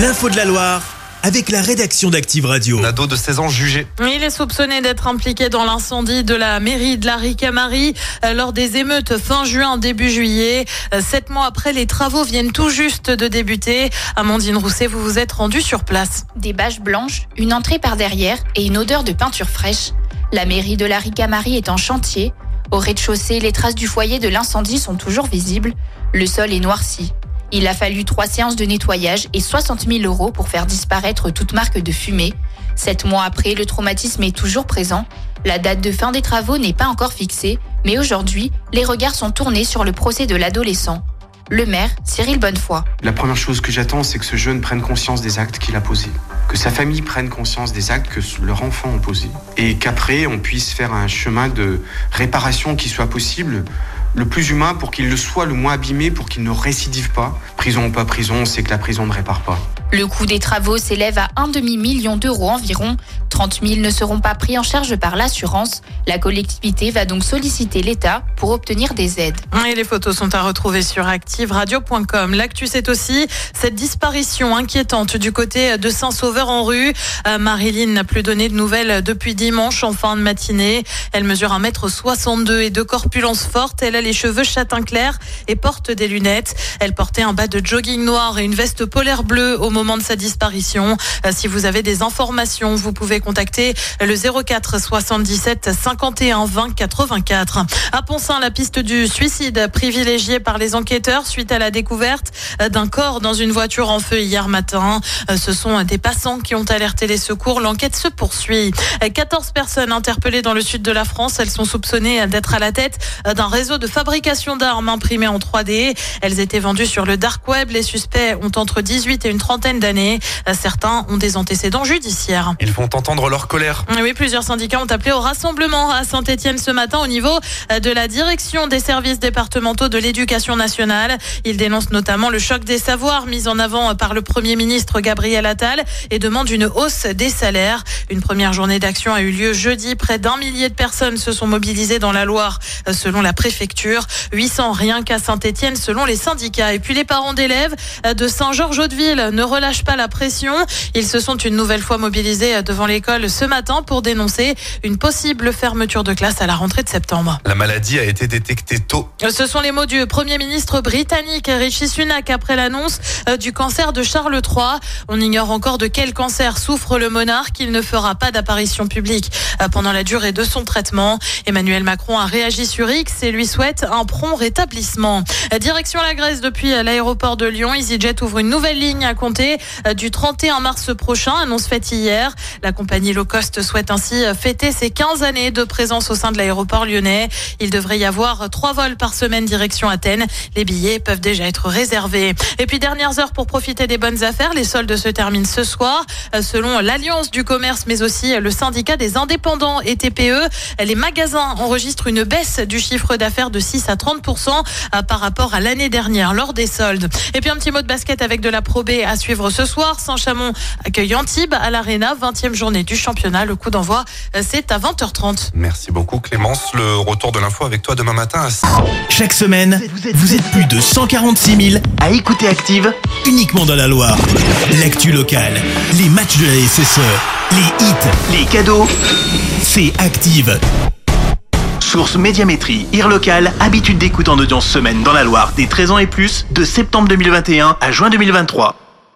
L'info de la Loire avec la rédaction d'Active Radio. Un ado de 16 ans jugé. Il est soupçonné d'être impliqué dans l'incendie de la mairie de la Ricamari euh, lors des émeutes fin juin, début juillet. Euh, Sept mois après, les travaux viennent tout juste de débuter. Amandine Rousset, vous vous êtes rendue sur place. Des bâches blanches, une entrée par derrière et une odeur de peinture fraîche. La mairie de la Ricamari est en chantier. Au rez-de-chaussée, les traces du foyer de l'incendie sont toujours visibles. Le sol est noirci. Il a fallu trois séances de nettoyage et 60 000 euros pour faire disparaître toute marque de fumée. Sept mois après, le traumatisme est toujours présent. La date de fin des travaux n'est pas encore fixée, mais aujourd'hui, les regards sont tournés sur le procès de l'adolescent. Le maire, Cyril Bonnefoy. La première chose que j'attends, c'est que ce jeune prenne conscience des actes qu'il a posés, que sa famille prenne conscience des actes que leur enfant a posés, et qu'après, on puisse faire un chemin de réparation qui soit possible, le plus humain pour qu'il le soit le moins abîmé, pour qu'il ne récidive pas. Prison ou pas prison, on sait que la prison ne répare pas. Le coût des travaux s'élève à un demi-million d'euros environ. 30 000 ne seront pas pris en charge par l'assurance. La collectivité va donc solliciter l'État pour obtenir des aides. Et les photos sont à retrouver sur activeradio.com. L'actu, c'est aussi cette disparition inquiétante du côté de Saint-Sauveur-en-Rue. Euh, Marilyn n'a plus donné de nouvelles depuis dimanche en fin de matinée. Elle mesure 1m62 et de corpulence forte. Elle a les cheveux châtain clair et porte des lunettes. Elle portait un bas de jogging noir et une veste polaire bleue au moment de sa disparition. Euh, Si vous avez des informations, vous pouvez contacter le 04 77 51 20 84. À Pont-Saint, la piste du suicide privilégiée par les enquêteurs suite à la découverte d'un corps dans une voiture en feu hier matin. Euh, Ce sont des passants qui ont alerté les secours. L'enquête se poursuit. 14 personnes interpellées dans le sud de la France. Elles sont soupçonnées d'être à la tête d'un réseau de fabrication d'armes imprimées en 3D. Elles étaient vendues sur le dark web. Les suspects ont entre 18 et une trentaine d'années. Euh, Certains ont des antécédents judiciaires. Ils vont entendre leur colère. Oui, plusieurs syndicats ont appelé au rassemblement à Saint-Etienne ce matin au niveau euh, de la direction des services départementaux de l'éducation nationale. Ils dénoncent notamment le choc des savoirs mis en avant par le Premier ministre Gabriel Attal et demandent une hausse des salaires. Une première journée d'action a eu lieu jeudi. Près d'un millier de personnes se sont mobilisées dans la Loire euh, selon la préfecture. 800 rien qu'à Saint-Etienne selon les syndicats. Et puis les parents d'élèves euh, de Saint-Georges-Hauteville ne relâchent pas la pression. Ils se sont une nouvelle fois mobilisés devant l'école ce matin pour dénoncer une possible fermeture de classe à la rentrée de septembre. La maladie a été détectée tôt. Ce sont les mots du Premier ministre britannique Rishi Sunak après l'annonce euh, du cancer de Charles III. On ignore encore de quel cancer souffre le monarque. Il ne fera pas d'apparition publique euh, pendant la durée de son traitement. Emmanuel Macron a réagi sur X et lui souhaite un prompt rétablissement. Euh, Direction la Grèce depuis l'aéroport de Lyon. EasyJet ouvre une nouvelle ligne à compter euh, du 31 mars prochain, annonce faite hier. La compagnie low cost souhaite ainsi euh, fêter ses 15 années de présence au sein de l'aéroport lyonnais. Il devrait y avoir trois vols par semaine direction Athènes. Les billets peuvent déjà être réservés. Et puis dernières heures pour profiter des bonnes affaires. Les soldes se terminent ce soir. Euh, Selon l'Alliance du commerce, mais aussi le syndicat des indépendants et TPE, les magasins enregistrent une baisse du chiffre d'affaires de 6 à 30 euh, par rapport à l'année dernière lors des soldes. Et puis un petit mot de basket avec de la Pro B à suivre ce soir. Saint-Chamond accueille Antibes à l'Arena, 20e journée du championnat. Le coup d'envoi, euh, c'est à 20h30. Merci beaucoup Clémence. Le retour de l'info avec toi demain matin à 6. Chaque semaine, vous êtes plus de 146 000 à écouter Active uniquement dans la Loire. L'actu locale, les matchs de la SSE, les hits, les cadeaux, c'est Active. Source Médiamétrie, IR local, habitude d'écoute en audience semaine dans la Loire des 13 ans et plus, de septembre 2021 à juin 2023.